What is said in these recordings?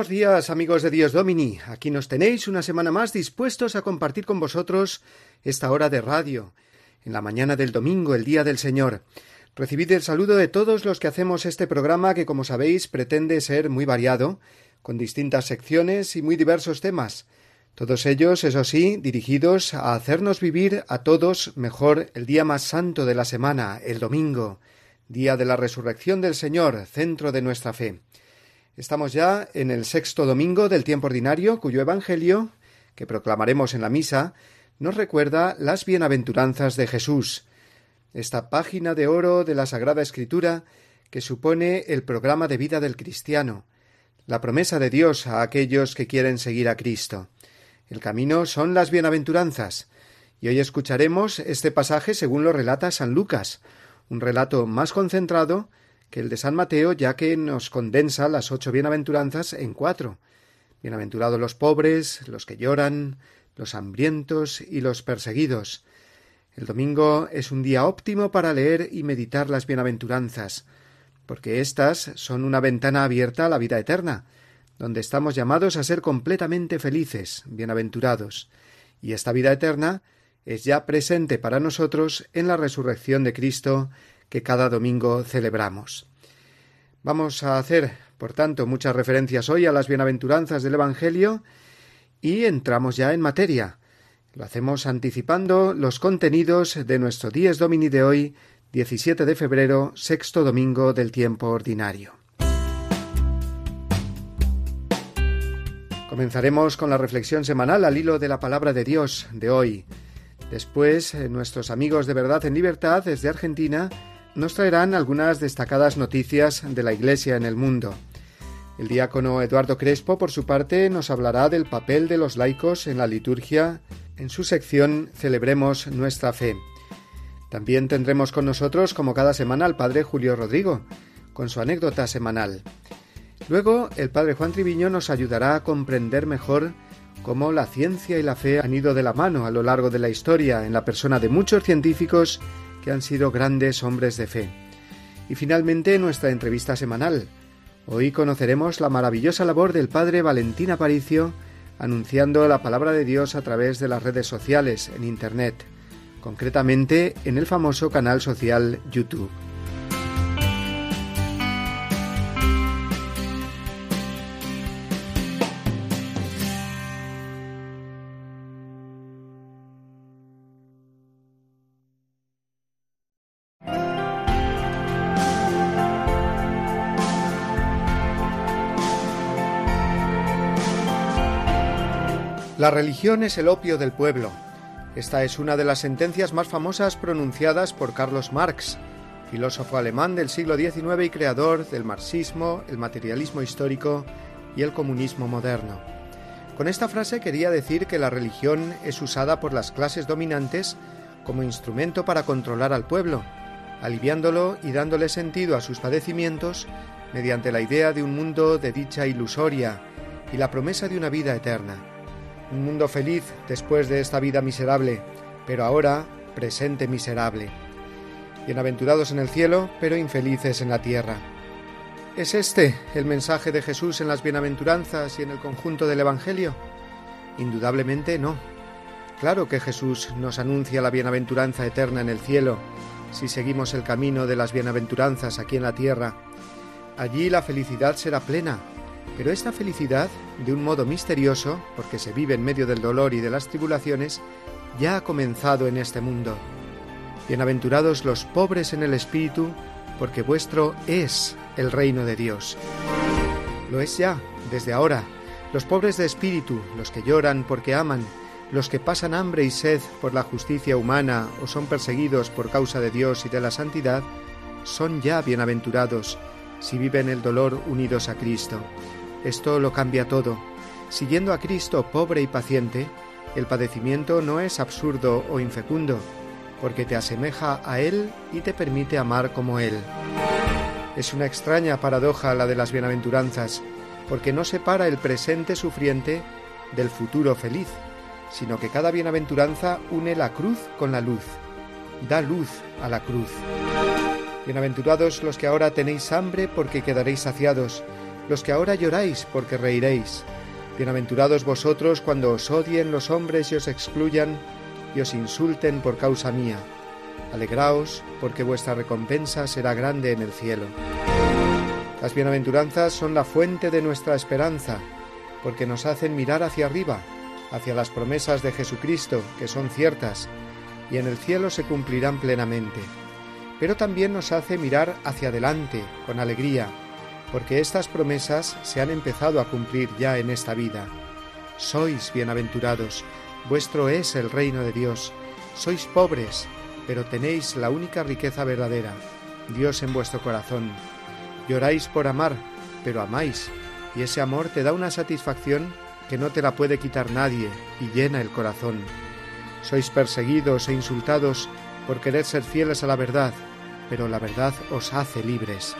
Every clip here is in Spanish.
Buenos días amigos de Dios Domini. Aquí nos tenéis una semana más dispuestos a compartir con vosotros esta hora de radio, en la mañana del domingo, el día del Señor. Recibid el saludo de todos los que hacemos este programa que, como sabéis, pretende ser muy variado, con distintas secciones y muy diversos temas. Todos ellos, eso sí, dirigidos a hacernos vivir a todos mejor el día más santo de la semana, el domingo, día de la resurrección del Señor, centro de nuestra fe. Estamos ya en el sexto domingo del tiempo ordinario, cuyo Evangelio, que proclamaremos en la misa, nos recuerda las bienaventuranzas de Jesús, esta página de oro de la Sagrada Escritura que supone el programa de vida del cristiano, la promesa de Dios a aquellos que quieren seguir a Cristo. El camino son las bienaventuranzas, y hoy escucharemos este pasaje según lo relata San Lucas, un relato más concentrado que el de San Mateo, ya que nos condensa las ocho bienaventuranzas en cuatro. Bienaventurados los pobres, los que lloran, los hambrientos y los perseguidos. El domingo es un día óptimo para leer y meditar las bienaventuranzas, porque éstas son una ventana abierta a la vida eterna, donde estamos llamados a ser completamente felices, bienaventurados, y esta vida eterna es ya presente para nosotros en la resurrección de Cristo que cada domingo celebramos. Vamos a hacer, por tanto, muchas referencias hoy a las bienaventuranzas del Evangelio y entramos ya en materia. Lo hacemos anticipando los contenidos de nuestro Dies Domini de hoy, 17 de febrero, sexto domingo del tiempo ordinario. Comenzaremos con la reflexión semanal al hilo de la palabra de Dios de hoy. Después, eh, nuestros amigos de Verdad en Libertad desde Argentina nos traerán algunas destacadas noticias de la Iglesia en el mundo. El diácono Eduardo Crespo, por su parte, nos hablará del papel de los laicos en la liturgia en su sección Celebremos nuestra fe. También tendremos con nosotros, como cada semana, al padre Julio Rodrigo, con su anécdota semanal. Luego, el padre Juan Triviño nos ayudará a comprender mejor cómo la ciencia y la fe han ido de la mano a lo largo de la historia en la persona de muchos científicos que han sido grandes hombres de fe. Y finalmente nuestra entrevista semanal. Hoy conoceremos la maravillosa labor del padre Valentín Aparicio anunciando la palabra de Dios a través de las redes sociales, en Internet, concretamente en el famoso canal social YouTube. La religión es el opio del pueblo. Esta es una de las sentencias más famosas pronunciadas por Carlos Marx, filósofo alemán del siglo XIX y creador del marxismo, el materialismo histórico y el comunismo moderno. Con esta frase quería decir que la religión es usada por las clases dominantes como instrumento para controlar al pueblo, aliviándolo y dándole sentido a sus padecimientos mediante la idea de un mundo de dicha ilusoria y la promesa de una vida eterna un mundo feliz después de esta vida miserable, pero ahora presente miserable. Bienaventurados en el cielo, pero infelices en la tierra. ¿Es este el mensaje de Jesús en las bienaventuranzas y en el conjunto del Evangelio? Indudablemente no. Claro que Jesús nos anuncia la bienaventuranza eterna en el cielo, si seguimos el camino de las bienaventuranzas aquí en la tierra. Allí la felicidad será plena, pero esta felicidad, de un modo misterioso, porque se vive en medio del dolor y de las tribulaciones, ya ha comenzado en este mundo. Bienaventurados los pobres en el espíritu, porque vuestro es el reino de Dios. Lo es ya, desde ahora. Los pobres de espíritu, los que lloran porque aman, los que pasan hambre y sed por la justicia humana o son perseguidos por causa de Dios y de la santidad, son ya bienaventurados si viven el dolor unidos a Cristo. Esto lo cambia todo. Siguiendo a Cristo pobre y paciente, el padecimiento no es absurdo o infecundo, porque te asemeja a Él y te permite amar como Él. Es una extraña paradoja la de las bienaventuranzas, porque no separa el presente sufriente del futuro feliz, sino que cada bienaventuranza une la cruz con la luz, da luz a la cruz. Bienaventurados los que ahora tenéis hambre porque quedaréis saciados, los que ahora lloráis porque reiréis. Bienaventurados vosotros cuando os odien los hombres y os excluyan y os insulten por causa mía. Alegraos porque vuestra recompensa será grande en el cielo. Las bienaventuranzas son la fuente de nuestra esperanza, porque nos hacen mirar hacia arriba, hacia las promesas de Jesucristo, que son ciertas, y en el cielo se cumplirán plenamente. Pero también nos hace mirar hacia adelante, con alegría, porque estas promesas se han empezado a cumplir ya en esta vida. Sois bienaventurados, vuestro es el reino de Dios. Sois pobres, pero tenéis la única riqueza verdadera, Dios en vuestro corazón Lloráis por amar, pero amáis, y ese amor te da una satisfacción que no te la puede quitar nadie y llena el corazón. Sois perseguidos e insultados por querer ser fieles a la verdad, pero la verdad os hace libres.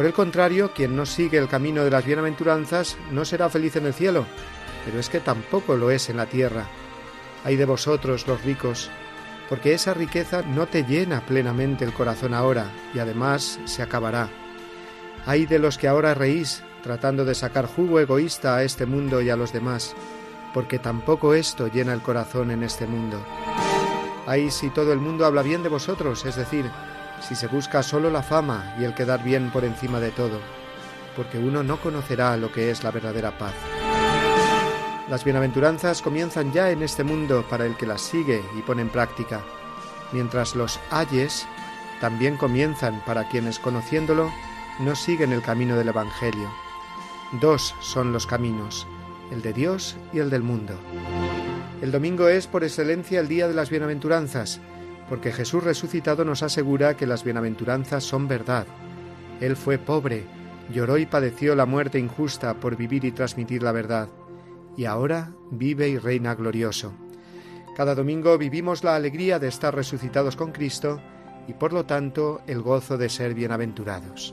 Por el contrario, quien no sigue el camino de las bienaventuranzas no será feliz en el cielo, pero es que tampoco lo es en la tierra. Hay de vosotros los ricos, porque esa riqueza no te llena plenamente el corazón ahora y además se acabará. Hay de los que ahora reís, tratando de sacar jugo egoísta a este mundo y a los demás, porque tampoco esto llena el corazón en este mundo. Hay si todo el mundo habla bien de vosotros, es decir, si se busca solo la fama y el quedar bien por encima de todo, porque uno no conocerá lo que es la verdadera paz. Las bienaventuranzas comienzan ya en este mundo para el que las sigue y pone en práctica, mientras los ayes también comienzan para quienes conociéndolo no siguen el camino del Evangelio. Dos son los caminos, el de Dios y el del mundo. El domingo es por excelencia el día de las bienaventuranzas, porque Jesús resucitado nos asegura que las bienaventuranzas son verdad. Él fue pobre, lloró y padeció la muerte injusta por vivir y transmitir la verdad, y ahora vive y reina glorioso. Cada domingo vivimos la alegría de estar resucitados con Cristo y por lo tanto el gozo de ser bienaventurados.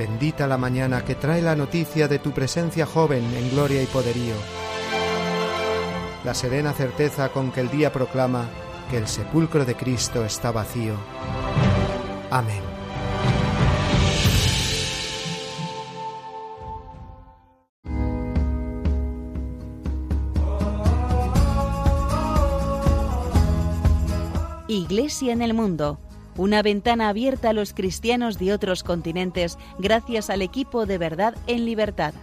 Bendita la mañana que trae la noticia de tu presencia joven en gloria y poderío. La serena certeza con que el día proclama que el sepulcro de Cristo está vacío. Amén. Iglesia en el mundo una ventana abierta a los cristianos de otros continentes gracias al equipo de verdad en libertad.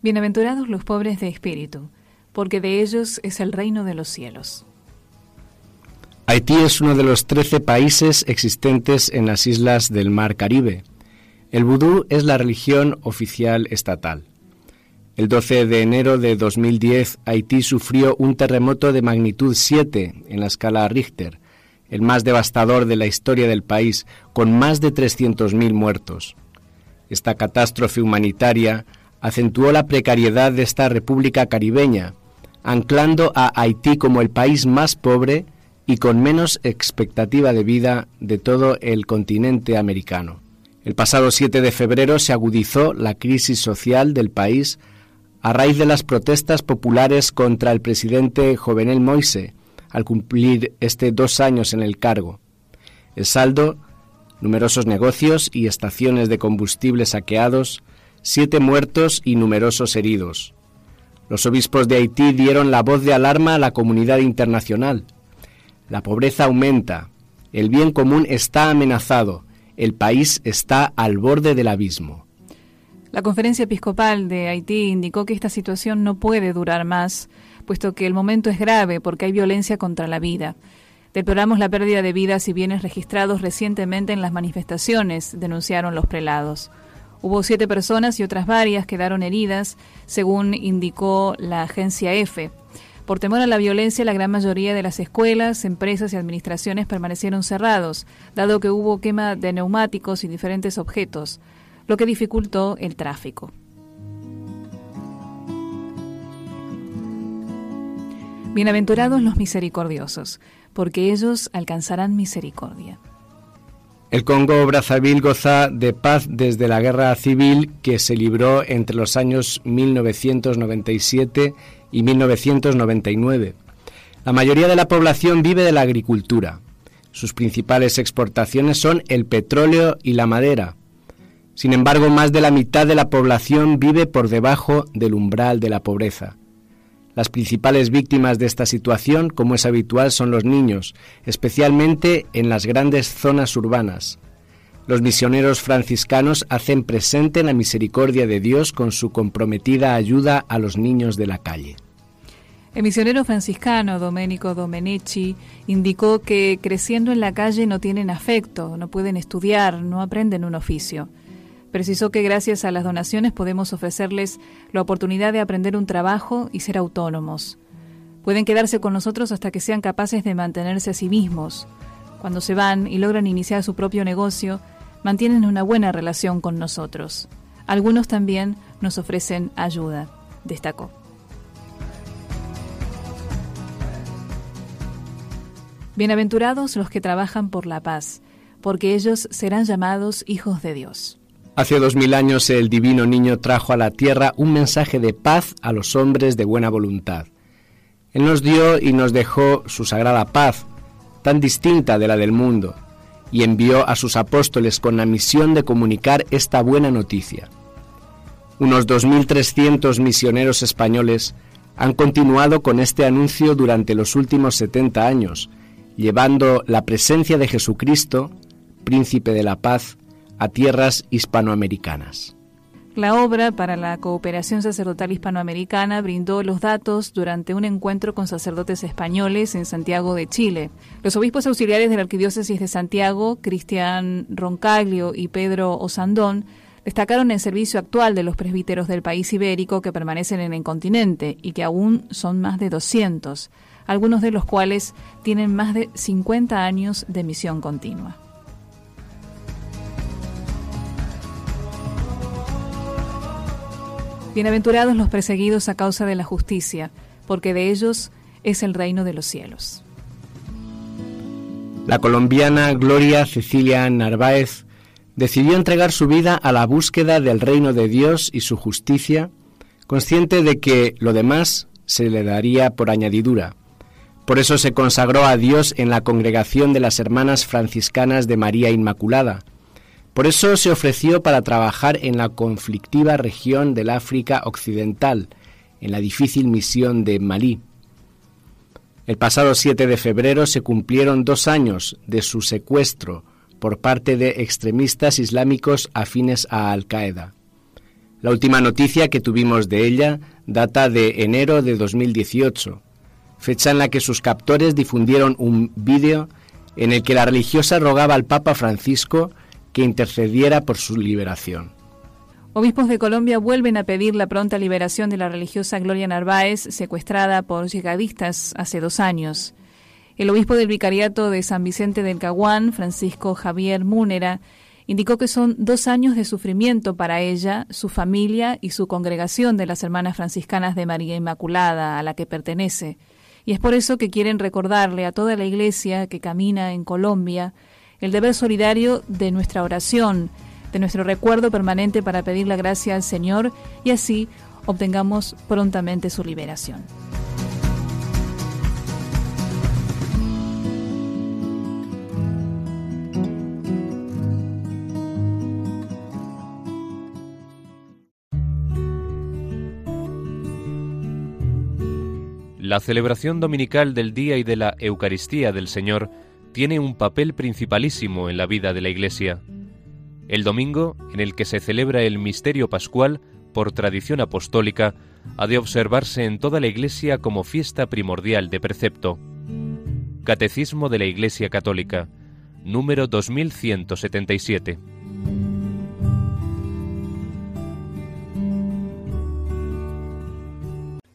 Bienaventurados los pobres de espíritu, porque de ellos es el reino de los cielos. Haití es uno de los trece países existentes en las islas del Mar Caribe. El vudú es la religión oficial estatal. El 12 de enero de 2010, Haití sufrió un terremoto de magnitud 7 en la escala Richter, el más devastador de la historia del país, con más de 300.000 muertos. Esta catástrofe humanitaria acentuó la precariedad de esta república caribeña, anclando a Haití como el país más pobre y con menos expectativa de vida de todo el continente americano. El pasado 7 de febrero se agudizó la crisis social del país a raíz de las protestas populares contra el presidente Jovenel Moise al cumplir este dos años en el cargo. El saldo, numerosos negocios y estaciones de combustible saqueados, siete muertos y numerosos heridos. Los obispos de Haití dieron la voz de alarma a la comunidad internacional. La pobreza aumenta, el bien común está amenazado, el país está al borde del abismo. La conferencia episcopal de Haití indicó que esta situación no puede durar más, puesto que el momento es grave porque hay violencia contra la vida. Deploramos la pérdida de vidas y bienes registrados recientemente en las manifestaciones, denunciaron los prelados. Hubo siete personas y otras varias quedaron heridas, según indicó la agencia EFE. Por temor a la violencia, la gran mayoría de las escuelas, empresas y administraciones permanecieron cerrados, dado que hubo quema de neumáticos y diferentes objetos lo que dificultó el tráfico. Bienaventurados los misericordiosos, porque ellos alcanzarán misericordia. El Congo Brazzaville goza de paz desde la guerra civil que se libró entre los años 1997 y 1999. La mayoría de la población vive de la agricultura. Sus principales exportaciones son el petróleo y la madera. Sin embargo, más de la mitad de la población vive por debajo del umbral de la pobreza. Las principales víctimas de esta situación, como es habitual, son los niños, especialmente en las grandes zonas urbanas. Los misioneros franciscanos hacen presente la misericordia de Dios con su comprometida ayuda a los niños de la calle. El misionero franciscano Domenico Domenici indicó que creciendo en la calle no tienen afecto, no pueden estudiar, no aprenden un oficio. Precisó que gracias a las donaciones podemos ofrecerles la oportunidad de aprender un trabajo y ser autónomos. Pueden quedarse con nosotros hasta que sean capaces de mantenerse a sí mismos. Cuando se van y logran iniciar su propio negocio, mantienen una buena relación con nosotros. Algunos también nos ofrecen ayuda, destacó. Bienaventurados los que trabajan por la paz, porque ellos serán llamados hijos de Dios. Hace dos mil años el divino niño trajo a la tierra un mensaje de paz a los hombres de buena voluntad. Él nos dio y nos dejó su sagrada paz, tan distinta de la del mundo, y envió a sus apóstoles con la misión de comunicar esta buena noticia. Unos 2.300 misioneros españoles han continuado con este anuncio durante los últimos 70 años, llevando la presencia de Jesucristo, príncipe de la paz, a tierras hispanoamericanas. La obra para la cooperación sacerdotal hispanoamericana brindó los datos durante un encuentro con sacerdotes españoles en Santiago de Chile. Los obispos auxiliares de la Arquidiócesis de Santiago, Cristian Roncaglio y Pedro Osandón, destacaron el servicio actual de los presbíteros del país ibérico que permanecen en el continente y que aún son más de 200, algunos de los cuales tienen más de 50 años de misión continua. Bienaventurados los perseguidos a causa de la justicia, porque de ellos es el reino de los cielos. La colombiana Gloria Cecilia Narváez decidió entregar su vida a la búsqueda del reino de Dios y su justicia, consciente de que lo demás se le daría por añadidura. Por eso se consagró a Dios en la congregación de las Hermanas Franciscanas de María Inmaculada, Por eso se ofreció para trabajar en la conflictiva región del África Occidental, en la difícil misión de Malí. El pasado 7 de febrero se cumplieron dos años de su secuestro por parte de extremistas islámicos afines a Al-Qaeda. La última noticia que tuvimos de ella data de enero de 2018, fecha en la que sus captores difundieron un vídeo en el que la religiosa rogaba al Papa Francisco que intercediera por su liberación. Obispos de Colombia vuelven a pedir la pronta liberación de la religiosa Gloria Narváez, secuestrada por llegadistas hace dos años. El obispo del Vicariato de San Vicente del Caguán, Francisco Javier Múnera, indicó que son dos años de sufrimiento para ella, su familia y su congregación de las Hermanas Franciscanas de María Inmaculada, a la que pertenece. Y es por eso que quieren recordarle a toda la Iglesia que camina en Colombia el deber solidario de nuestra oración, de nuestro recuerdo permanente para pedir la gracia al Señor y así obtengamos prontamente su liberación. La celebración dominical del Día y de la Eucaristía del Señor tiene un papel principalísimo en la vida de la Iglesia. El domingo, en el que se celebra el misterio pascual, por tradición apostólica, ha de observarse en toda la Iglesia como fiesta primordial de precepto. Catecismo de la Iglesia Católica, número 2177.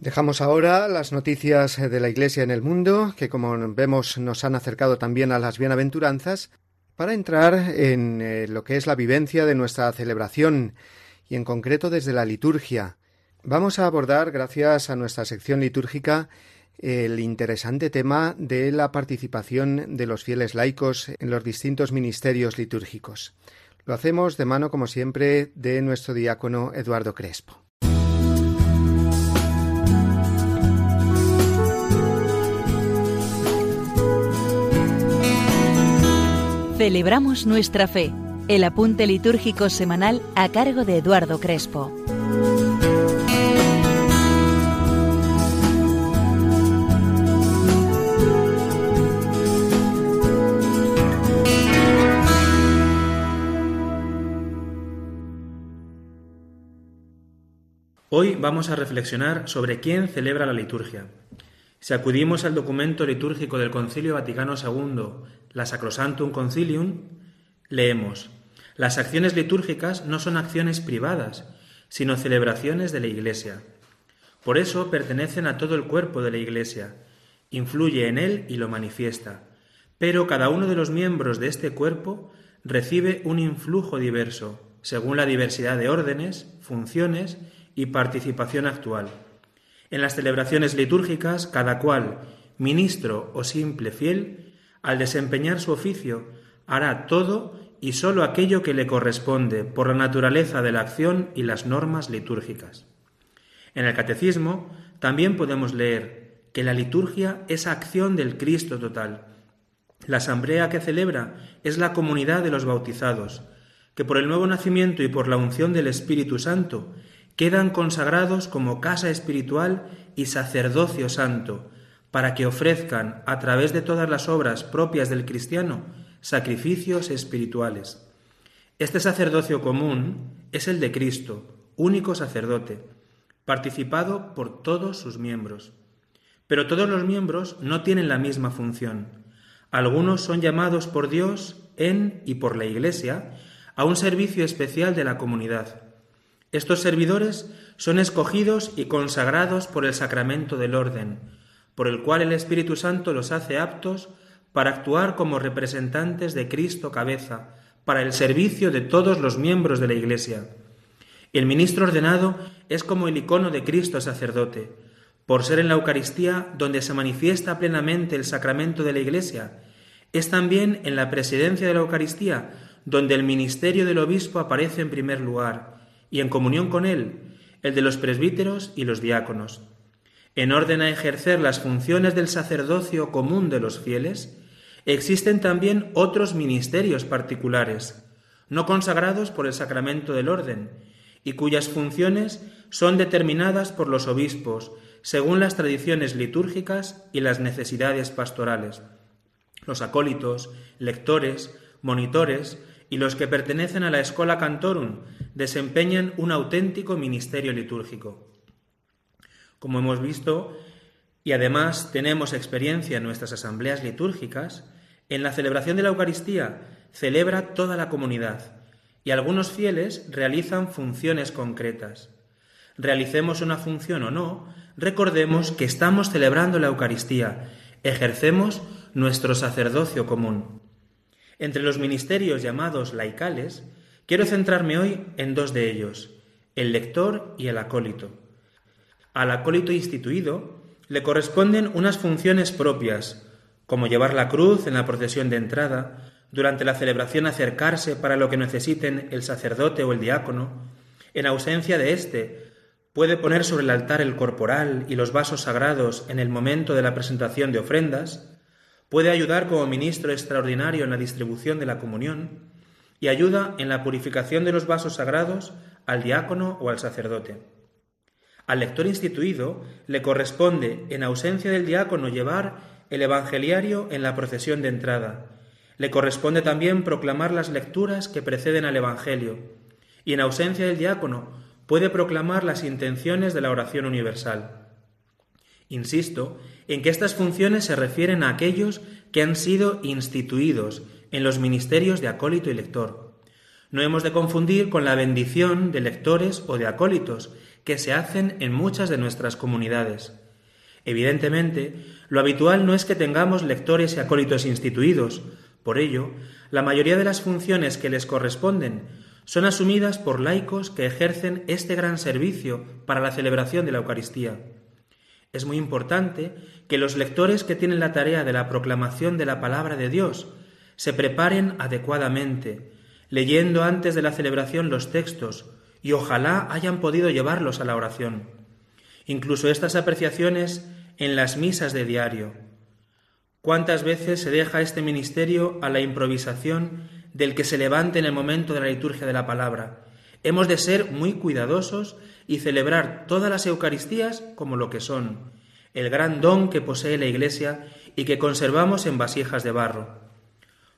Dejamos ahora las noticias de la Iglesia en el mundo, que como vemos nos han acercado también a las bienaventuranzas, para entrar en eh, lo que es la vivencia de nuestra celebración y en concreto desde la liturgia. Vamos a abordar, gracias a nuestra sección litúrgica, el interesante tema de la participación de los fieles laicos en los distintos ministerios litúrgicos. Lo hacemos de mano, como siempre, de nuestro diácono Eduardo Crespo. Celebramos nuestra fe. El apunte litúrgico semanal a cargo de Eduardo Crespo. Hoy vamos a reflexionar sobre quién celebra la liturgia. Si acudimos al documento litúrgico del Concilio Vaticano II la Sacrosantum Concilium, leemos, las acciones litúrgicas no son acciones privadas, sino celebraciones de la Iglesia. Por eso pertenecen a todo el cuerpo de la Iglesia, influye en él y lo manifiesta. Pero cada uno de los miembros de este cuerpo recibe un influjo diverso, según la diversidad de órdenes, funciones y participación actual. En las celebraciones litúrgicas, cada cual, ministro o simple fiel, al desempeñar su oficio, hará todo y sólo aquello que le corresponde por la naturaleza de la acción y las normas litúrgicas. En el Catecismo también podemos leer que la liturgia es acción del Cristo total. La asamblea que celebra es la comunidad de los bautizados, que por el nuevo nacimiento y por la unción del Espíritu Santo quedan consagrados como casa espiritual y sacerdocio santo, para que ofrezcan, a través de todas las obras propias del cristiano, sacrificios espirituales. Este sacerdocio común es el de Cristo, único sacerdote, participado por todos sus miembros. Pero todos los miembros no tienen la misma función. Algunos son llamados por Dios en y por la Iglesia a un servicio especial de la comunidad. Estos servidores son escogidos y consagrados por el sacramento del orden, por el cual el Espíritu Santo los hace aptos para actuar como representantes de Cristo cabeza, para el servicio de todos los miembros de la Iglesia. El ministro ordenado es como el icono de Cristo sacerdote, por ser en la Eucaristía donde se manifiesta plenamente el sacramento de la Iglesia. Es también en la presidencia de la Eucaristía donde el ministerio del obispo aparece en primer lugar, y en comunión con él, el de los presbíteros y los diáconos. En orden a ejercer las funciones del sacerdocio común de los fieles, existen también otros ministerios particulares. no consagrados por el sacramento del orden, y cuyas funciones son determinadas por los obispos según las tradiciones litúrgicas y las necesidades pastorales. Los acólitos, lectores, monitores y los que pertenecen a la Escola Cantorum desempeñan un auténtico ministerio litúrgico. Como hemos visto, y además tenemos experiencia en nuestras asambleas litúrgicas, en la celebración de la Eucaristía celebra toda la comunidad y algunos fieles realizan funciones concretas. Realicemos una función o no, recordemos que estamos celebrando la Eucaristía, ejercemos nuestro sacerdocio común. Entre los ministerios llamados laicales, quiero centrarme hoy en dos de ellos, el lector y el acólito. Al acólito instituido le corresponden unas funciones propias, como llevar la cruz en la procesión de entrada, durante la celebración acercarse para lo que necesiten el sacerdote o el diácono, en ausencia de éste, puede poner sobre el altar el corporal y los vasos sagrados en el momento de la presentación de ofrendas, puede ayudar como ministro extraordinario en la distribución de la comunión y ayuda en la purificación de los vasos sagrados al diácono o al sacerdote. Al lector instituido le corresponde, en ausencia del diácono, llevar el Evangeliario en la procesión de entrada. Le corresponde también proclamar las lecturas que preceden al Evangelio, y en ausencia del diácono puede proclamar las intenciones de la oración universal. Insisto en que estas funciones se refieren a aquellos que han sido instituidos en los ministerios de acólito y lector. No hemos de confundir con la bendición de lectores o de acólitos que se hacen en muchas de nuestras comunidades. Evidentemente, lo habitual no es que tengamos lectores y acólitos instituidos. Por ello, la mayoría de las funciones que les corresponden son asumidas por laicos que ejercen este gran servicio para la celebración de la Eucaristía. Es muy importante que los lectores que tienen la tarea de la proclamación de la palabra de Dios se preparen adecuadamente, leyendo antes de la celebración los textos, y ojalá hayan podido llevarlos a la oración. Incluso estas apreciaciones en las misas de diario. ¿Cuántas veces se deja este ministerio a la improvisación del que se levante en el momento de la liturgia de la palabra? Hemos de ser muy cuidadosos y celebrar todas las Eucaristías como lo que son, el gran don que posee la Iglesia y que conservamos en vasijas de barro.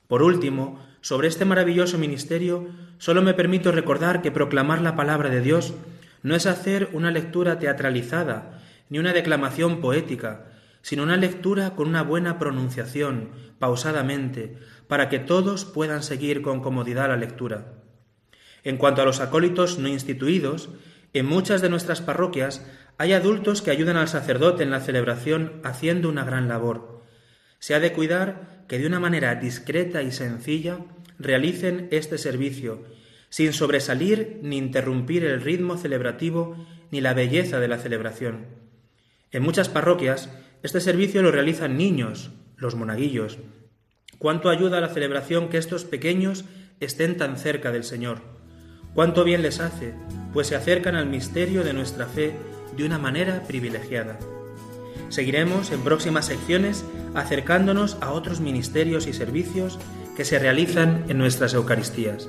Por último, sobre este maravilloso ministerio, solo me permito recordar que proclamar la palabra de Dios no es hacer una lectura teatralizada, ni una declamación poética, sino una lectura con una buena pronunciación, pausadamente, para que todos puedan seguir con comodidad la lectura. En cuanto a los acólitos no instituidos, en muchas de nuestras parroquias hay adultos que ayudan al sacerdote en la celebración haciendo una gran labor. Se ha de cuidar que de una manera discreta y sencilla realicen este servicio, sin sobresalir ni interrumpir el ritmo celebrativo ni la belleza de la celebración. En muchas parroquias este servicio lo realizan niños, los monaguillos. Cuánto ayuda a la celebración que estos pequeños estén tan cerca del Señor. Cuánto bien les hace, pues se acercan al misterio de nuestra fe de una manera privilegiada. Seguiremos en próximas secciones acercándonos a otros ministerios y servicios que se realizan en nuestras Eucaristías.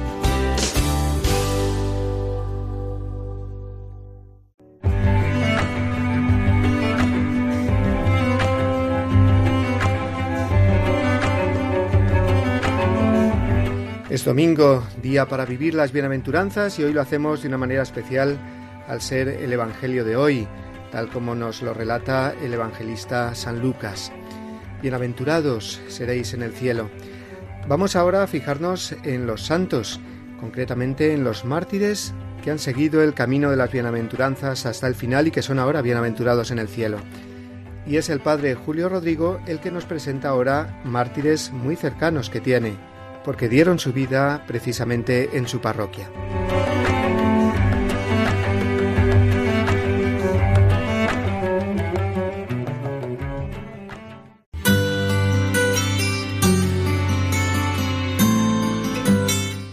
Es domingo, día para vivir las bienaventuranzas y hoy lo hacemos de una manera especial al ser el Evangelio de hoy, tal como nos lo relata el evangelista San Lucas. Bienaventurados seréis en el cielo. Vamos ahora a fijarnos en los santos, concretamente en los mártires que han seguido el camino de las bienaventuranzas hasta el final y que son ahora bienaventurados en el cielo. y es el padre Julio Rodrigo el que nos presenta ahora mártires muy cercanos que tiene, porque dieron su vida precisamente en su parroquia.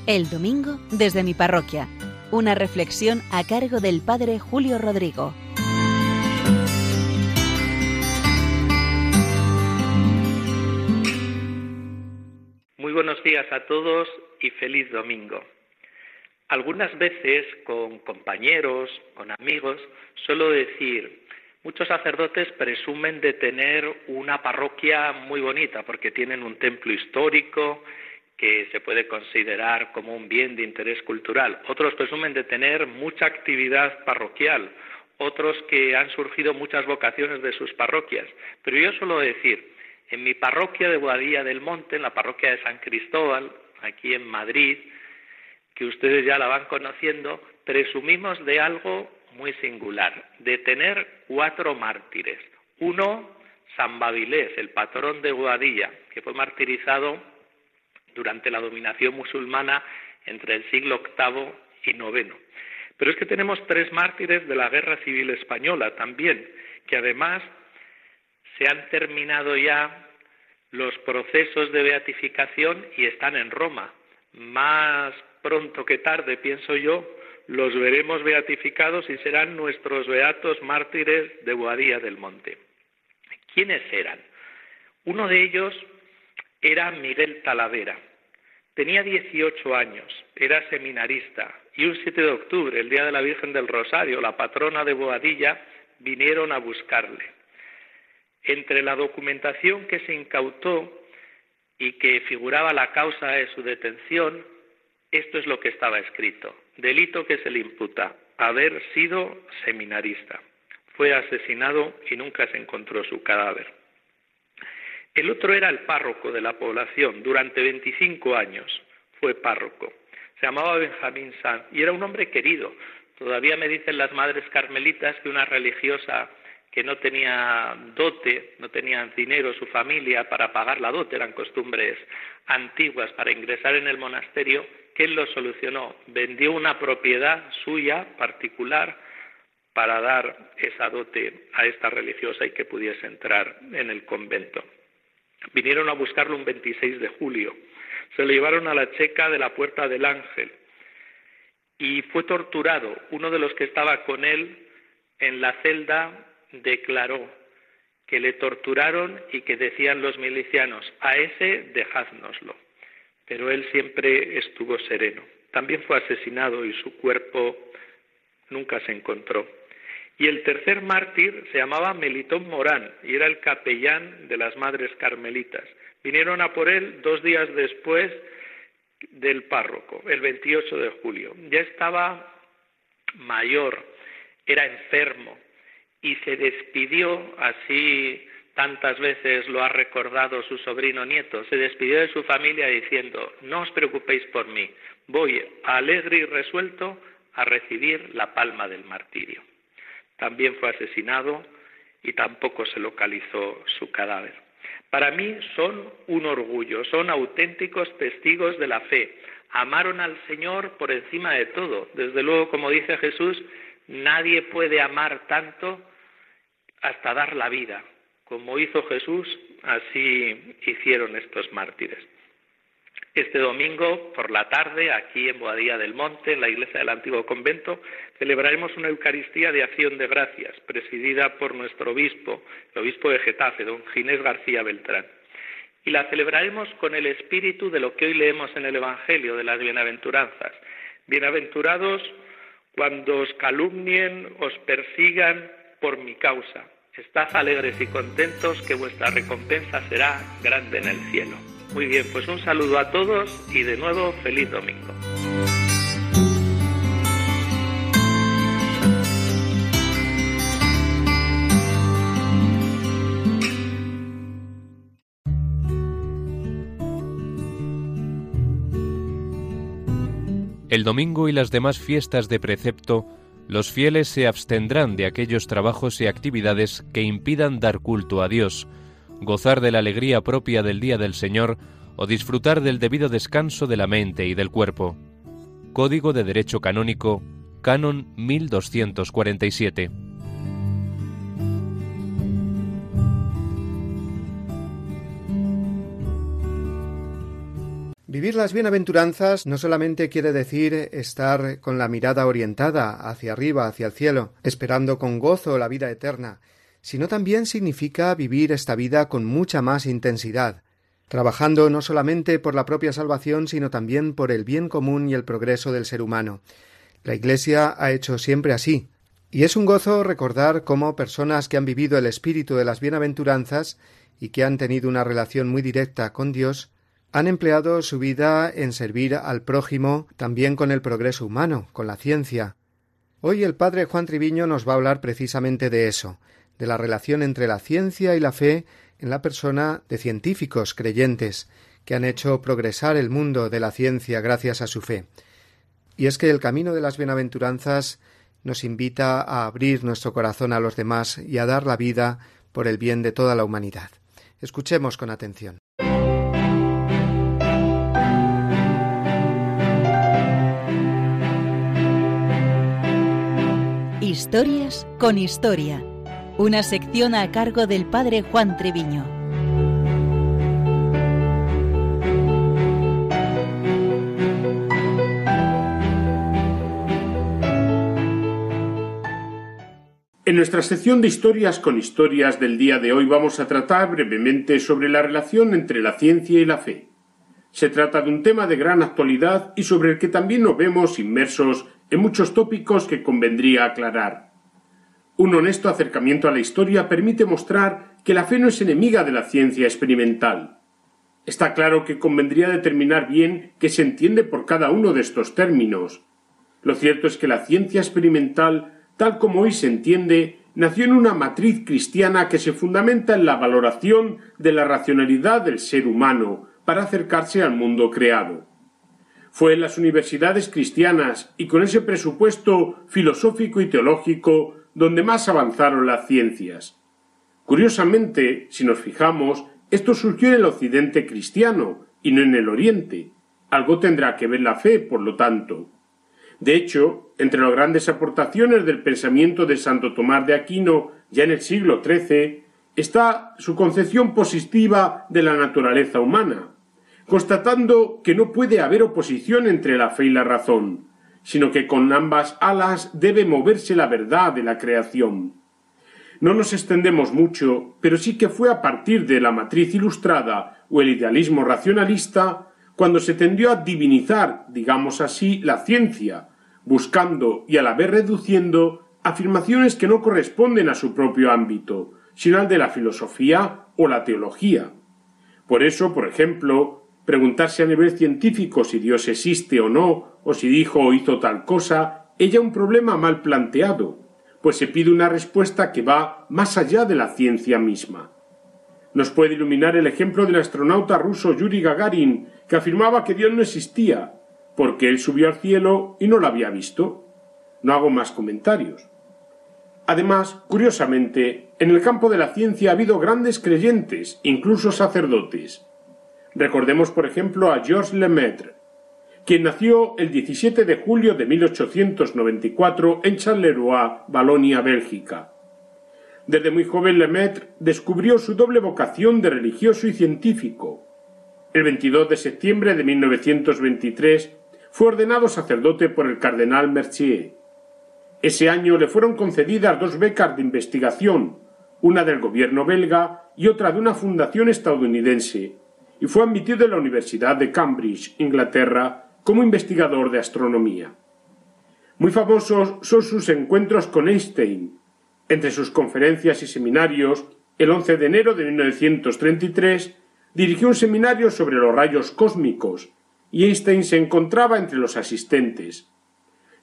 El domingo desde mi parroquia. Una reflexión a cargo del Padre Julio Rodrigo. Días a todos y feliz domingo. Algunas veces con compañeros, con amigos, suelo decir, muchos sacerdotes presumen de tener una parroquia muy bonita porque tienen un templo histórico, que se puede considerar como un bien de interés cultural. Otros presumen de tener mucha actividad parroquial, otros que han surgido muchas vocaciones de sus parroquias. Pero yo suelo decir, en mi parroquia de Boadilla del Monte, en la parroquia de San Cristóbal, aquí en Madrid, que ustedes ya la van conociendo, presumimos de algo muy singular, de tener cuatro mártires. Uno, San Babilés, el patrón de Boadilla, que fue martirizado durante la dominación musulmana entre el siglo VIII y IX. Pero es que tenemos tres mártires de la Guerra Civil Española también, que además se han terminado ya los procesos de beatificación y están en Roma. Más pronto que tarde, pienso yo, los veremos beatificados y serán nuestros beatos mártires de Boadía del Monte. ¿Quiénes eran? Uno de ellos era Miguel Talavera. Tenía 18 años, era seminarista y un 7 de octubre, el día de la Virgen del Rosario, la patrona de Boadilla, vinieron a buscarle. Entre la documentación que se incautó y que figuraba la causa de su detención, esto es lo que estaba escrito. Delito que se le imputa, haber sido seminarista. Fue asesinado y nunca se encontró su cadáver. El otro era el párroco de la población. Durante 25 años fue párroco. Se llamaba Benjamín Sanz y era un hombre querido. Todavía me dicen las madres carmelitas que una religiosa que no tenía dote, no tenía dinero su familia para pagar la dote, eran costumbres antiguas para ingresar en el monasterio, que él lo solucionó. Vendió una propiedad suya particular para dar esa dote a esta religiosa y que pudiese entrar en el convento. Vinieron a buscarlo un 26 de julio. Se lo llevaron a la checa de la Puerta del Ángel y fue torturado. Uno de los que estaba con él en la celda declaró que le torturaron y que decían los milicianos, a ese dejádnoslo. Pero él siempre estuvo sereno. También fue asesinado y su cuerpo nunca se encontró. Y el tercer mártir se llamaba Melitón Morán y era el capellán de las Madres Carmelitas. Vinieron a por él dos días después del párroco, el 28 de julio. Ya estaba mayor, era enfermo y se despidió, así tantas veces lo ha recordado su sobrino nieto, se despidió de su familia diciendo, no os preocupéis por mí, voy alegre y resuelto a recibir la palma del martirio también fue asesinado y tampoco se localizó su cadáver. Para mí son un orgullo, son auténticos testigos de la fe. Amaron al Señor por encima de todo. Desde luego, como dice Jesús, nadie puede amar tanto hasta dar la vida. Como hizo Jesús, así hicieron estos mártires. Este domingo por la tarde, aquí en Boadía del Monte, en la iglesia del antiguo convento, celebraremos una Eucaristía de acción de gracias, presidida por nuestro obispo, el obispo de Getafe, don Ginés García Beltrán. Y la celebraremos con el espíritu de lo que hoy leemos en el Evangelio de las bienaventuranzas. Bienaventurados cuando os calumnien, os persigan por mi causa. Estad alegres y contentos que vuestra recompensa será grande en el cielo. Muy bien, pues un saludo a todos y de nuevo feliz domingo. El domingo y las demás fiestas de precepto Los fieles se abstendrán de aquellos trabajos y actividades que impidan dar culto a Dios, gozar de la alegría propia del día del Señor o disfrutar del debido descanso de la mente y del cuerpo. Código de Derecho Canónico, Canon 1247. Vivir las bienaventuranzas no solamente quiere decir estar con la mirada orientada hacia arriba, hacia el cielo, esperando con gozo la vida eterna, sino también significa vivir esta vida con mucha más intensidad, trabajando no solamente por la propia salvación, sino también por el bien común y el progreso del ser humano. La Iglesia ha hecho siempre así, y es un gozo recordar cómo personas que han vivido el espíritu de las bienaventuranzas y que han tenido una relación muy directa con Dios, han empleado su vida en servir al prójimo también con el progreso humano, con la ciencia. Hoy el padre Juan Triviño nos va a hablar precisamente de eso, de la relación entre la ciencia y la fe en la persona de científicos creyentes que han hecho progresar el mundo de la ciencia gracias a su fe. Y es que el camino de las bienaventuranzas nos invita a abrir nuestro corazón a los demás y a dar la vida por el bien de toda la humanidad. Escuchemos con atención. Historias con Historia, una sección a cargo del padre Juan Treviño. En nuestra sección de historias con historias del día de hoy vamos a tratar brevemente sobre la relación entre la ciencia y la fe. Se trata de un tema de gran actualidad y sobre el que también nos vemos inmersos en muchos tópicos que convendría aclarar. Un honesto acercamiento a la historia permite mostrar que la fe no es enemiga de la ciencia experimental. Está claro que convendría determinar bien qué se entiende por cada uno de estos términos. Lo cierto es que la ciencia experimental, tal como hoy se entiende, nació en una matriz cristiana que se fundamenta en la valoración de la racionalidad del ser humano para acercarse al mundo creado. Fue en las universidades cristianas y con ese presupuesto filosófico y teológico donde más avanzaron las ciencias. Curiosamente, si nos fijamos, esto surgió en el occidente cristiano y no en el oriente. Algo tendrá que ver la fe, por lo tanto. De hecho, entre las grandes aportaciones del pensamiento de Santo Tomás de Aquino ya en el siglo XIII está su concepción positiva de la naturaleza humana, constatando que no puede haber oposición entre la fe y la razón, sino que con ambas alas debe moverse la verdad de la creación. No nos extendemos mucho, pero sí que fue a partir de la matriz ilustrada o el idealismo racionalista cuando se tendió a divinizar, digamos así, la ciencia, buscando y a la vez reduciendo afirmaciones que no corresponden a su propio ámbito, sino al de la filosofía o la teología. Por eso, por ejemplo, preguntarse a nivel científico si Dios existe o no, o si dijo o hizo tal cosa, ella un problema mal planteado, pues se pide una respuesta que va más allá de la ciencia misma. Nos puede iluminar el ejemplo del astronauta ruso Yuri Gagarin, que afirmaba que Dios no existía, porque él subió al cielo y no lo había visto. No hago más comentarios. Además, curiosamente, en el campo de la ciencia ha habido grandes creyentes, incluso sacerdotes, Recordemos, por ejemplo, a Georges Lemaitre, quien nació el 17 de julio de 1894 en Charleroi, Valonia, Bélgica. Desde muy joven Lemaitre descubrió su doble vocación de religioso y científico. El 22 de septiembre de 1923 fue ordenado sacerdote por el cardenal Mercier. Ese año le fueron concedidas dos becas de investigación, una del gobierno belga y otra de una fundación estadounidense, y fue admitido en la Universidad de Cambridge, Inglaterra, como investigador de astronomía. Muy famosos son sus encuentros con Einstein. Entre sus conferencias y seminarios, el 11 de enero de 1933 dirigió un seminario sobre los rayos cósmicos y Einstein se encontraba entre los asistentes.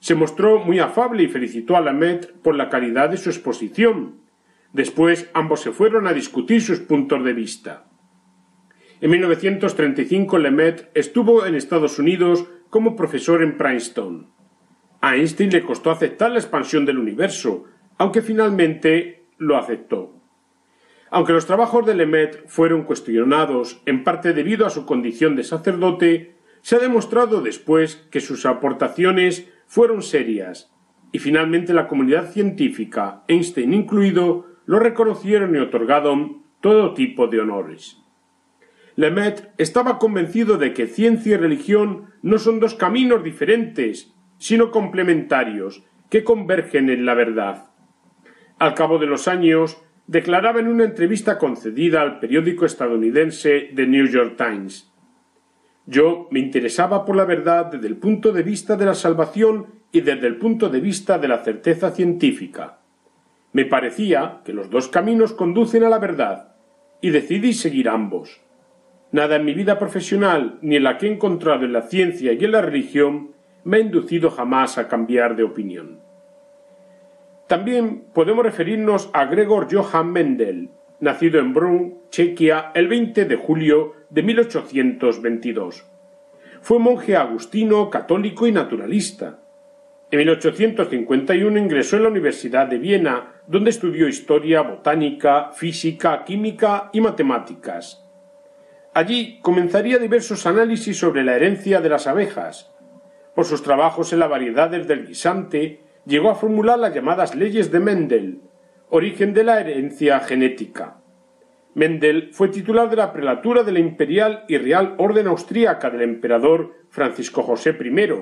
Se mostró muy afable y felicitó a Lamaitre por la calidad de su exposición. Después ambos se fueron a discutir sus puntos de vista. En 1935 Lemaitre estuvo en Estados Unidos como profesor en Princeton. A Einstein le costó aceptar la expansión del universo, aunque finalmente lo aceptó. Aunque los trabajos de Lemaitre fueron cuestionados en parte debido a su condición de sacerdote, se ha demostrado después que sus aportaciones fueron serias, y finalmente la comunidad científica, Einstein incluido, lo reconocieron y otorgaron todo tipo de honores. Lemaitre estaba convencido de que ciencia y religión no son dos caminos diferentes, sino complementarios, que convergen en la verdad. Al cabo de los años, declaraba en una entrevista concedida al periódico estadounidense The New York Times Yo me interesaba por la verdad desde el punto de vista de la salvación y desde el punto de vista de la certeza científica. Me parecía que los dos caminos conducen a la verdad, y decidí seguir ambos. Nada en mi vida profesional ni en la que he encontrado en la ciencia y en la religión me ha inducido jamás a cambiar de opinión. También podemos referirnos a Gregor Johann Mendel, nacido en Brunn, Chequia, el 20 de julio de 1822. Fue monje agustino, católico y naturalista. En 1851 ingresó en la Universidad de Viena, donde estudió historia, botánica, física, química y matemáticas. Allí comenzaría diversos análisis sobre la herencia de las abejas. Por sus trabajos en las variedades del guisante, llegó a formular las llamadas leyes de Mendel, origen de la herencia genética. Mendel fue titular de la prelatura de la Imperial y Real Orden Austríaca del emperador Francisco José I,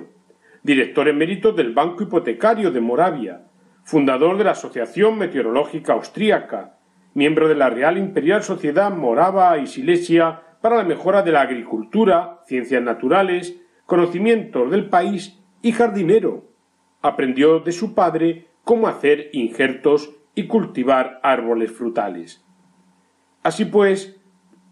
director emérito del Banco Hipotecario de Moravia, fundador de la Asociación Meteorológica Austríaca, miembro de la Real Imperial Sociedad Morava y Silesia para la mejora de la agricultura, ciencias naturales, conocimientos del país y jardinero, aprendió de su padre cómo hacer injertos y cultivar árboles frutales. Así pues,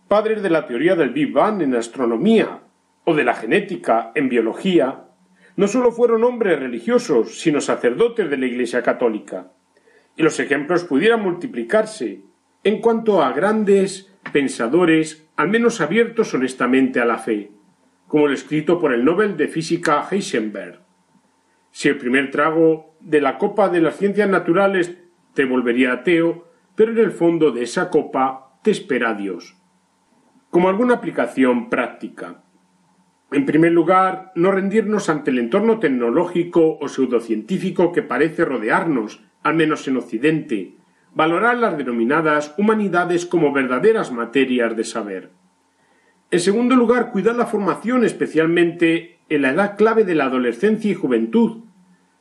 padres de la teoría del Big Bang en astronomía o de la genética en biología, no sólo fueron hombres religiosos, sino sacerdotes de la Iglesia católica. Y los ejemplos pudieran multiplicarse en cuanto a grandes pensadores, al menos abiertos honestamente a la fe, como el escrito por el Nobel de Física Heisenberg, si el primer trago de la copa de las ciencias naturales te volvería ateo, pero en el fondo de esa copa te espera Dios. Como alguna aplicación práctica. En primer lugar, no rendirnos ante el entorno tecnológico o pseudocientífico que parece rodearnos, al menos en Occidente, valorar las denominadas humanidades como verdaderas materias de saber. En segundo lugar, cuidar la formación, especialmente en la edad clave de la adolescencia y juventud.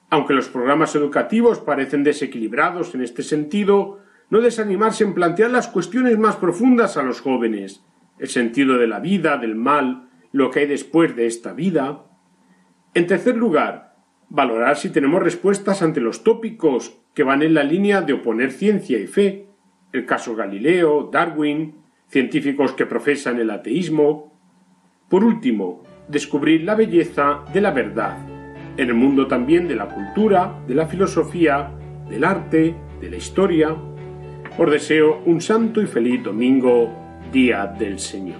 Aunque los programas educativos parecen desequilibrados en este sentido, no desanimarse en plantear las cuestiones más profundas a los jóvenes, el sentido de la vida, del mal, lo que hay después de esta vida. En tercer lugar, valorar si tenemos respuestas ante los tópicos que van en la línea de oponer ciencia y fe, el caso Galileo, Darwin, científicos que profesan el ateísmo. Por último, descubrir la belleza de la verdad, en el mundo también de la cultura, de la filosofía, del arte, de la historia. Os deseo un santo y feliz domingo, Día del Señor.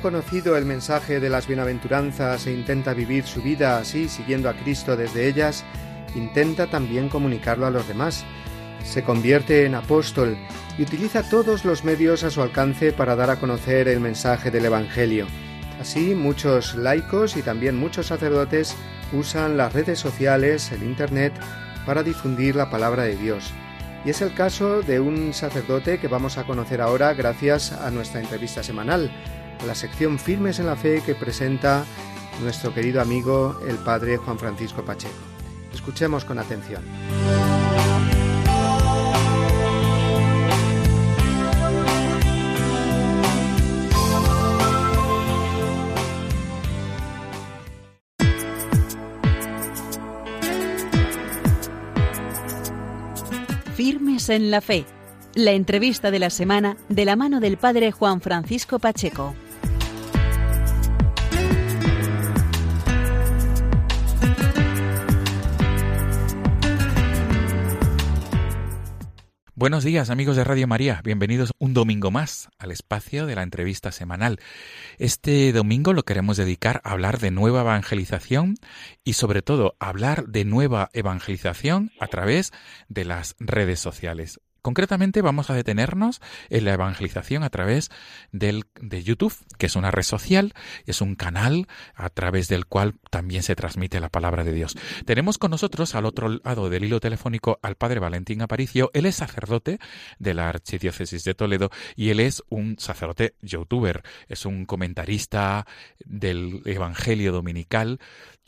Conocido el mensaje de las bienaventuranzas e intenta vivir su vida así, siguiendo a Cristo desde ellas, intenta también comunicarlo a los demás. Se convierte en apóstol y utiliza todos los medios a su alcance para dar a conocer el mensaje del Evangelio. Así, muchos laicos y también muchos sacerdotes usan las redes sociales, el Internet, para difundir la palabra de Dios. Y es el caso de un sacerdote que vamos a conocer ahora gracias a nuestra entrevista semanal, la sección Firmes en la Fe que presenta nuestro querido amigo el Padre Juan Francisco Pacheco. Escuchemos con atención. Firmes en la fe. La entrevista de la semana de la mano del Padre Juan Francisco Pacheco. Buenos días amigos de Radio María, bienvenidos un domingo más al espacio de la entrevista semanal. Este domingo lo queremos dedicar a hablar de nueva evangelización y sobre todo hablar de nueva evangelización a través de las redes sociales. Concretamente vamos a detenernos en la evangelización a través del, de YouTube, que es una red social, es un canal a través del cual también se transmite la palabra de Dios. Tenemos con nosotros al otro lado del hilo telefónico al padre Valentín Aparicio. Él es sacerdote de la Archidiócesis de Toledo y él es un sacerdote youtuber, es un comentarista del Evangelio Dominical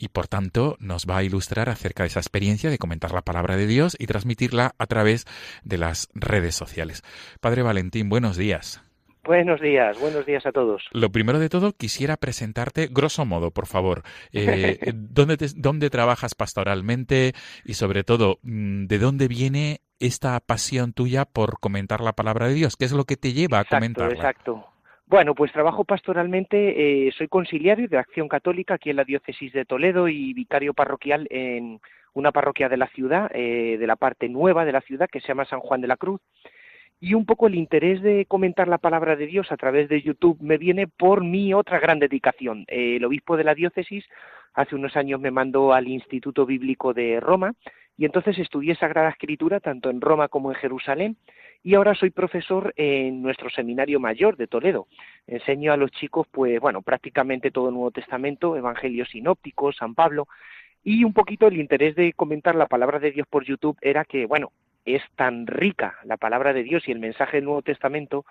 y por tanto nos va a ilustrar acerca de esa experiencia de comentar la palabra de Dios y transmitirla a través de las redes sociales. Padre Valentín, buenos días. Buenos días, buenos días a todos. Lo primero de todo, quisiera presentarte, grosso modo, por favor. Eh, ¿dónde, ¿Dónde trabajas pastoralmente? Y sobre todo, mm, ¿de dónde viene esta pasión tuya por comentar la palabra de Dios? ¿Qué es lo que te lleva a comentarla? Exacto. Bueno, pues trabajo pastoralmente, eh, soy conciliario de Acción Católica aquí en la diócesis de Toledo y vicario parroquial en una parroquia de la ciudad, eh, de la parte nueva de la ciudad, que se llama San Juan de la Cruz. Y un poco el interés de comentar la palabra de Dios a través de YouTube me viene por mi otra gran dedicación. Eh, el obispo de la diócesis hace unos años me mandó al Instituto Bíblico de Roma y entonces estudié Sagrada Escritura tanto en Roma como en Jerusalén y ahora soy profesor en nuestro seminario mayor de Toledo. Enseño a los chicos, pues bueno, prácticamente todo el Nuevo Testamento, Evangelios sinópticos, San Pablo, y un poquito el interés de comentar la palabra de Dios por YouTube era que, bueno, es tan rica la palabra de Dios y el mensaje del Nuevo Testamento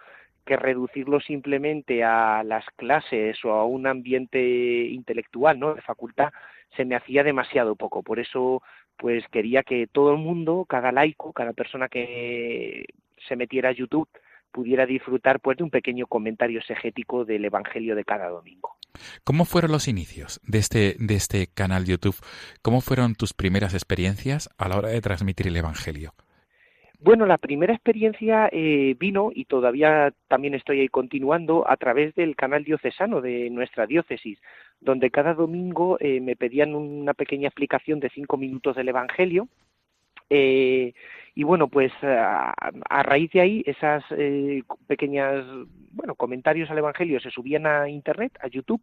que reducirlo simplemente a las clases o a un ambiente intelectual, ¿no? De facultad, se me hacía demasiado poco. Por eso, pues quería que todo el mundo, cada laico, cada persona que se metiera a YouTube pudiera disfrutar pues de un pequeño comentario exegético del Evangelio de cada domingo. ¿Cómo fueron los inicios de este, de este canal YouTube? ¿Cómo fueron tus primeras experiencias a la hora de transmitir el Evangelio? Bueno, la primera experiencia eh, vino y todavía también estoy ahí continuando a través del canal diocesano de nuestra diócesis, donde cada domingo eh, me pedían una pequeña explicación de cinco minutos del Evangelio. Eh, y bueno, pues a, raíz de ahí, esas eh, pequeñas, bueno, comentarios al Evangelio se subían a Internet, a YouTube,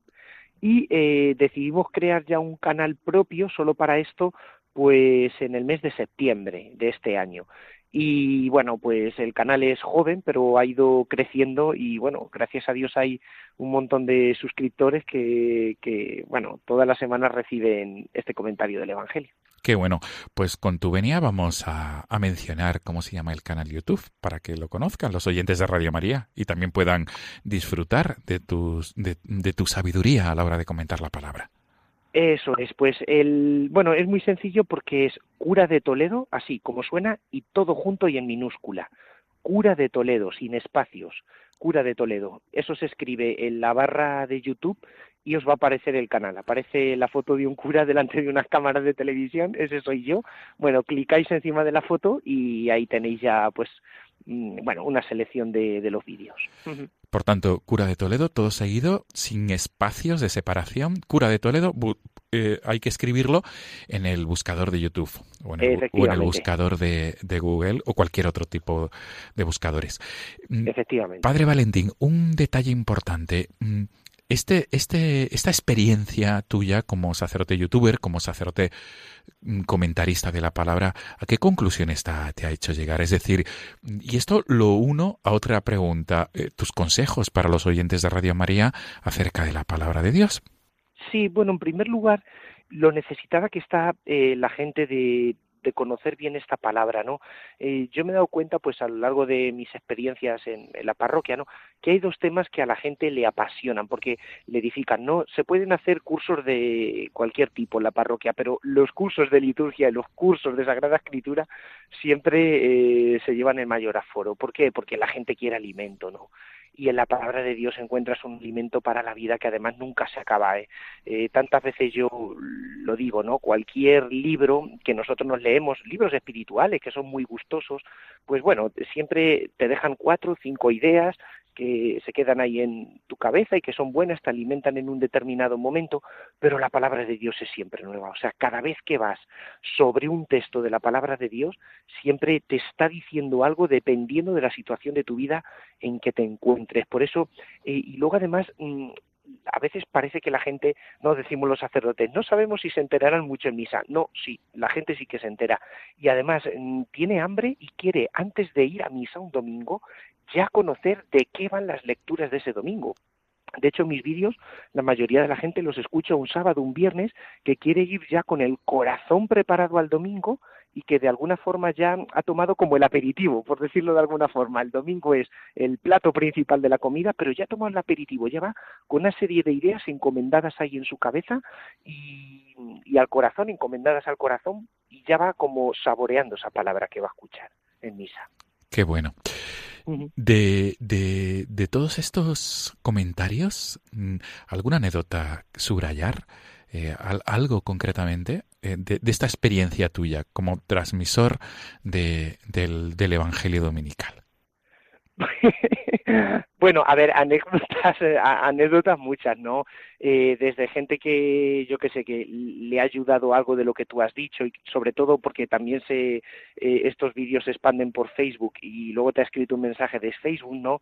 y eh, decidimos crear ya un canal propio solo para esto, pues en el mes de septiembre de este año. Y bueno, pues el canal es joven, pero ha ido creciendo y bueno, gracias a Dios hay un montón de suscriptores que, que bueno, todas las semanas reciben este comentario del Evangelio. Qué bueno. Pues con tu venia vamos a, mencionar cómo se llama el canal YouTube para que lo conozcan los oyentes de Radio María y también puedan disfrutar de, tus, de, tu sabiduría a la hora de comentar la palabra. Eso es, pues el, bueno, es muy sencillo porque es cura de Toledo, así como suena, y todo junto y en minúscula. Cura de Toledo, sin espacios. Cura de Toledo. Eso se escribe en la barra de YouTube y os va a aparecer el canal. Aparece la foto de un cura delante de unas cámaras de televisión, ese soy yo. Bueno, clicáis encima de la foto y ahí tenéis ya, pues, mm, bueno, una selección de, los vídeos. Por tanto, Cura de Toledo, todo seguido, sin espacios de separación. Cura de Toledo, eh, hay que escribirlo en el buscador de YouTube o en el, buscador de, de, Google o cualquier otro tipo de buscadores. Mm, Efectivamente. Padre Valentín, un detalle importante. Este, este, esta experiencia tuya como sacerdote youtuber, como sacerdote mm, comentarista de la palabra, ¿a qué conclusión está, te ha hecho llegar? Es decir, y esto lo uno a otra pregunta, eh, tus consejos para los oyentes de Radio María acerca de la palabra de Dios. Sí, bueno, en primer lugar, lo necesitada que está eh, la gente de, de conocer bien esta palabra, ¿no? Eh, yo me he dado cuenta, pues a lo largo de mis experiencias en, la parroquia, ¿no? Que hay dos temas que a la gente le apasionan, porque le edifican, ¿no? Se pueden hacer cursos de cualquier tipo en la parroquia, pero los cursos de liturgia y los cursos de Sagrada Escritura siempre eh, se llevan el mayor aforo. ¿Por qué? Porque la gente quiere alimento, ¿no? Y en la palabra de Dios encuentras un alimento para la vida que además nunca se acaba. ¿eh? Eh, tantas veces yo lo digo, ¿no? Cualquier libro que nosotros nos leemos, libros espirituales que son muy gustosos, pues bueno, siempre te dejan cuatro o cinco ideas que se quedan ahí en tu cabeza y que son buenas, te alimentan en un determinado momento, pero la palabra de Dios es siempre nueva. O sea, cada vez que vas sobre un texto de la palabra de Dios, siempre te está diciendo algo dependiendo de la situación de tu vida en que te encuentres. Por eso, eh, y luego además, mm, a veces parece que la gente, no decimos los sacerdotes, no sabemos si se enterarán mucho en misa. No, sí, la gente sí que se entera. Y además mm, tiene hambre y quiere, antes de ir a misa un domingo, ya conocer de qué van las lecturas de ese domingo. De hecho, mis vídeos, la mayoría de la gente los escucha un sábado, un viernes, que quiere ir ya con el corazón preparado al domingo y que de alguna forma ya ha tomado como el aperitivo, por decirlo de alguna forma. El domingo es el plato principal de la comida, pero ya toma el aperitivo, ya va con una serie de ideas encomendadas ahí en su cabeza y, y al corazón, encomendadas al corazón, y ya va como saboreando esa palabra que va a escuchar en misa. Qué bueno. De, de, de, todos estos comentarios, mm, ¿alguna anécdota subrayar? Eh, algo concretamente eh, de, esta experiencia tuya como transmisor de, del, del Evangelio Dominical. bueno, a ver, anécdotas, eh, anécdotas muchas, ¿no? Eh, desde gente que yo que sé que le ha ayudado algo de lo que tú has dicho y sobre todo porque también se eh, estos vídeos se expanden por Facebook y luego te ha escrito un mensaje de Facebook, ¿no?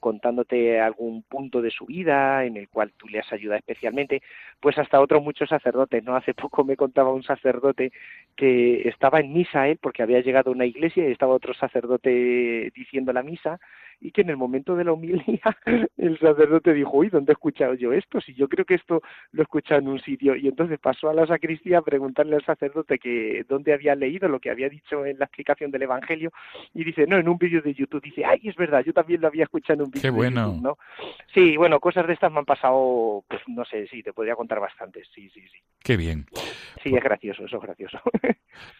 contándote algún punto de su vida en el cual tú le has ayudado especialmente, pues hasta otros muchos sacerdotes, ¿no? Hace poco me contaba un sacerdote que estaba en misa él porque había llegado a una iglesia y estaba otro sacerdote diciendo la misa y que en el momento de la humilía el sacerdote dijo, uy, ¿dónde he escuchado yo esto? Si yo creo que esto lo he escuchado en un sitio. Y entonces pasó a la sacristía a preguntarle al sacerdote que dónde había leído lo que había dicho en la explicación del Evangelio y dice, no, en un vídeo de YouTube. Dice, ay, es verdad, yo también lo había escuchado en un vídeo Qué bueno. ¿no? Sí, bueno, cosas de estas me han pasado, pues no sé, sí, te podría contar bastantes, sí, sí, sí. Qué bien. Sí, es gracioso, eso es gracioso.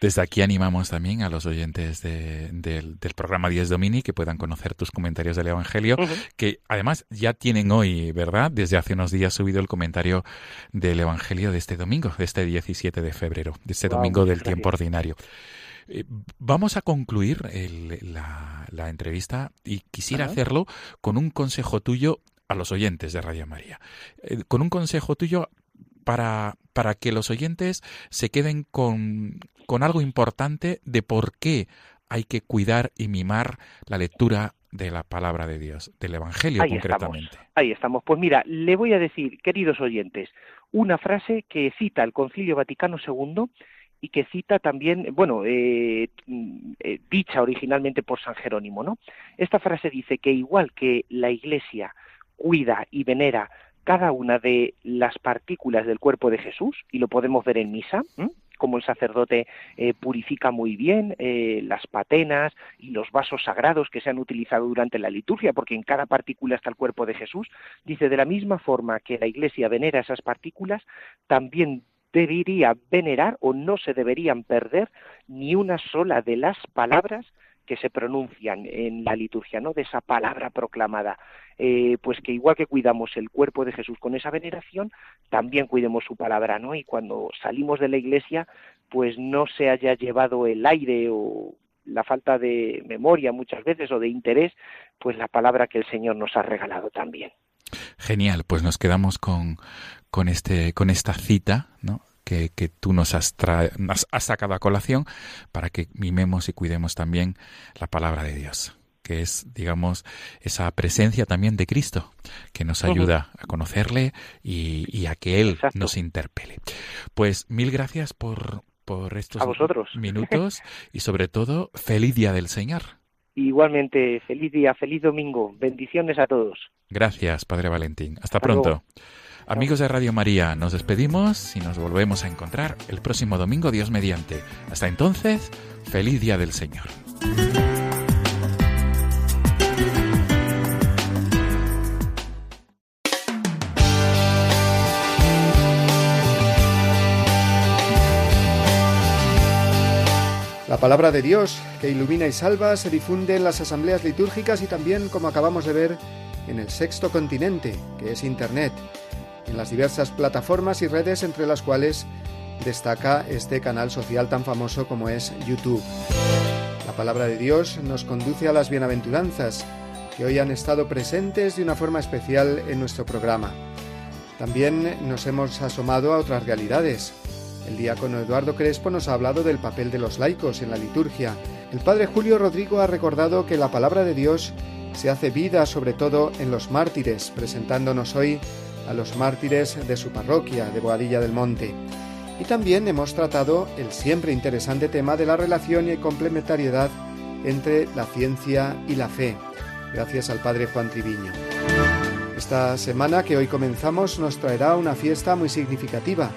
Desde aquí animamos también a los oyentes del, programa 10 Domini que puedan conocer tus comentarios del Evangelio, que además ya tienen hoy, ¿verdad? Desde hace unos días subido el comentario del Evangelio de este domingo, de este 17 de febrero, de este domingo del tiempo ordinario. Eh, vamos a concluir la, entrevista y quisiera hacerlo con un consejo tuyo a los oyentes de Radio María. Eh, con un consejo tuyo para, para que los oyentes se queden con, con algo importante de por qué hay que cuidar y mimar la lectura de la palabra de Dios, del Evangelio concretamente. ahí estamos. Pues mira, le voy a decir, queridos oyentes, una frase que cita el Concilio Vaticano II y que cita también, bueno, eh, eh, dicha originalmente por San Jerónimo, ¿no? Esta frase dice que igual que la Iglesia cuida y venera cada una de las partículas del cuerpo de Jesús, y lo podemos ver en misa, como el sacerdote eh, purifica muy bien eh, las patenas y los vasos sagrados que se han utilizado durante la liturgia, porque en cada partícula está el cuerpo de Jesús, dice de la misma forma que la Iglesia venera esas partículas, también debería venerar o no se deberían perder ni una sola de las palabras que se pronuncian en la liturgia, ¿no? De esa palabra proclamada, eh, pues que igual que cuidamos el cuerpo de Jesús con esa veneración, también cuidemos su palabra, ¿no? Y cuando salimos de la iglesia, pues no se haya llevado el aire o la falta de memoria muchas veces o de interés, pues la palabra que el Señor nos ha regalado también. Genial, pues nos quedamos con, con, este, con esta cita, ¿no? Que, tú nos has, sacado a colación para que mimemos y cuidemos también la palabra de Dios que es, digamos, esa presencia también de Cristo, que nos ayuda a conocerle y, a que Él nos interpele. Pues mil gracias por, por estos minutos y sobre todo, feliz día del Señor. Igualmente, feliz día, feliz domingo. Bendiciones a todos. Gracias, Padre Valentín. Hasta, pronto. Amigos de Radio María, nos despedimos y nos volvemos a encontrar el próximo domingo, Dios mediante. Hasta entonces, feliz día del Señor. La palabra de Dios, que ilumina y salva, se difunde en las asambleas litúrgicas y también, como acabamos de ver, en el sexto continente, que es Internet, en las diversas plataformas y redes entre las cuales destaca este canal social tan famoso como es YouTube. La palabra de Dios nos conduce a las bienaventuranzas, que hoy han estado presentes de una forma especial en nuestro programa. También nos hemos asomado a otras realidades. El diácono Eduardo Crespo nos ha hablado del papel de los laicos en la liturgia. El padre Julio Rodrigo ha recordado que la palabra de Dios se hace vida sobre todo en los mártires, presentándonos hoy a los mártires de su parroquia de Boadilla del Monte. Y también hemos tratado el siempre interesante tema de la relación y complementariedad entre la ciencia y la fe, gracias al padre Juan Triviño. Esta semana que hoy comenzamos nos traerá una fiesta muy significativa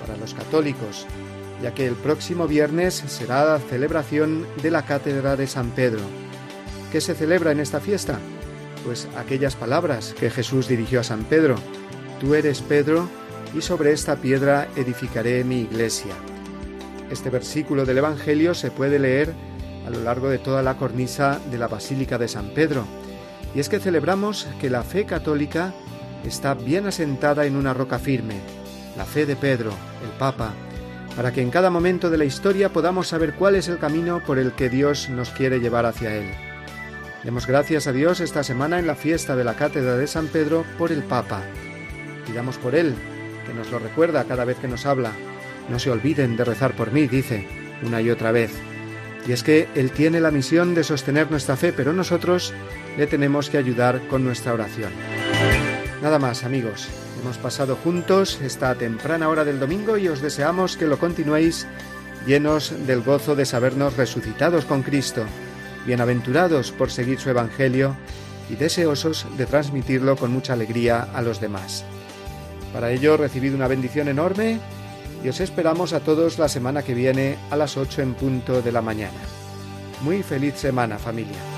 para los católicos, ya que el próximo viernes será la celebración de la Cátedra de San Pedro. ¿Qué se celebra en esta fiesta? Pues aquellas palabras que Jesús dirigió a San Pedro. Tú eres Pedro, y sobre esta piedra edificaré mi iglesia. Este versículo del Evangelio se puede leer a lo largo de toda la cornisa de la Basílica de San Pedro, y es que celebramos que la fe católica está bien asentada en una roca firme, la fe de Pedro, el Papa, para que en cada momento de la historia podamos saber cuál es el camino por el que Dios nos quiere llevar hacia Él. Demos gracias a Dios esta semana en la fiesta de la Cátedra de San Pedro por el Papa. Pidamos por Él, que nos lo recuerda cada vez que nos habla. No se olviden de rezar por mí, dice, una y otra vez. Y es que Él tiene la misión de sostener nuestra fe, pero nosotros le tenemos que ayudar con nuestra oración. Nada más, amigos. Hemos pasado juntos esta temprana hora del domingo y os deseamos que lo continuéis llenos del gozo de sabernos resucitados con Cristo, bienaventurados por seguir su Evangelio y deseosos de transmitirlo con mucha alegría a los demás. Para ello recibid una bendición enorme y os esperamos a todos la semana que viene a las 8 en punto de la mañana. Muy feliz semana familia.